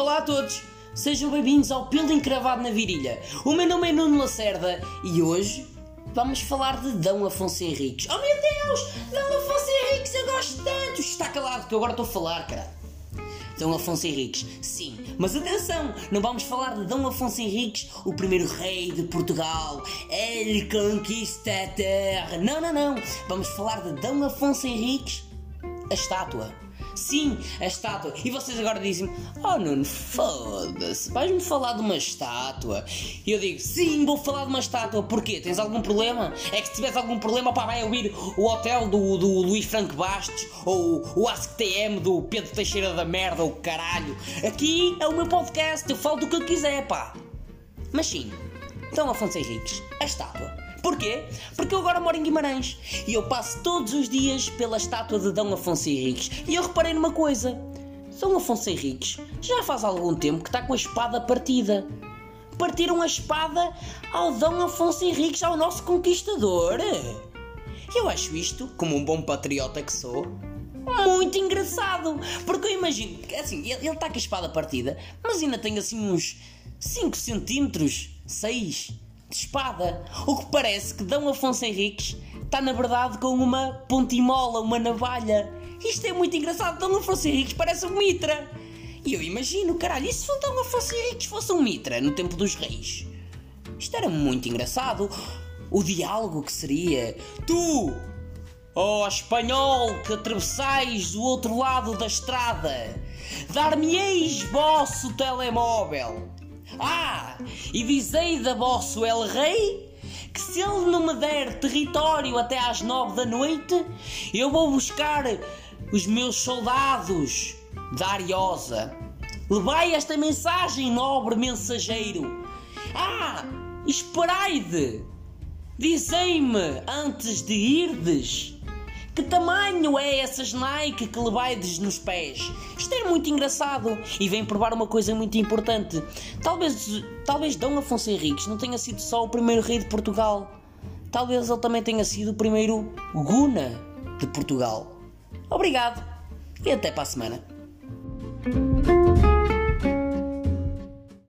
Olá a todos, sejam bem-vindos ao Pelo Encravado na Virilha. O meu nome é Nuno Lacerda e hoje vamos falar de Dom Afonso Henriques. Oh meu Deus, Dom Afonso Henriques, eu gosto tanto! Está calado que eu agora estou a falar, cara. Dom Afonso Henriques, sim, mas atenção, não vamos falar de Dom Afonso Henriques, o primeiro rei de Portugal. Ele conquista a terra. Não, não, não. Vamos falar de Dom Afonso Henriques, a estátua. Sim, a estátua. E vocês agora dizem Oh Nuno, foda-se, vais-me falar de uma estátua? E eu digo, sim, vou falar de uma estátua. Porquê? Tens algum problema? É que se tiveres algum problema, pá, vai ouvir o hotel do, do Luís Franco Bastos ou o AskTM do Pedro Teixeira da Merda, ou caralho. Aqui é o meu podcast, eu falo do que eu quiser, pá. Mas sim, então Afonso Henriques, a estátua. Porquê? Porque eu agora moro em Guimarães e eu passo todos os dias pela estátua de Dom Afonso Henriques e eu reparei numa coisa. Dom Afonso Henriques já faz algum tempo que está com a espada partida. Partiram a espada ao Dom Afonso Henriques, ao nosso conquistador. Eu acho isto, como um bom patriota que sou, muito engraçado. Porque eu imagino, assim, ele está com a espada partida, mas ainda tem assim uns 5 centímetros, 6 de espada. O que parece que Dom Afonso Henriques está na verdade com uma pontimola, uma navalha. Isto é muito engraçado. Dom Afonso Henriques parece um mitra. E eu imagino, caralho, e se Dom Afonso Henriques fosse um mitra no tempo dos reis? Isto era muito engraçado. O diálogo que seria: Tu, ó oh, espanhol que atravessais do outro lado da estrada, dar-me-eis vosso telemóvel ah, e dizei da vosso El Rei que se ele não me der território até às nove da noite, eu vou buscar os meus soldados da Ariosa. Levai esta mensagem, nobre mensageiro. Ah, esperai-de. Dizei-me antes de irdes que tamanho é essas Nike que levaides nos pés? Isto é muito engraçado e vem provar uma coisa muito importante. Talvez, talvez Dom Afonso Henriques não tenha sido só o primeiro rei de Portugal. Talvez ele também tenha sido o primeiro Guna de Portugal. Obrigado e até para a semana.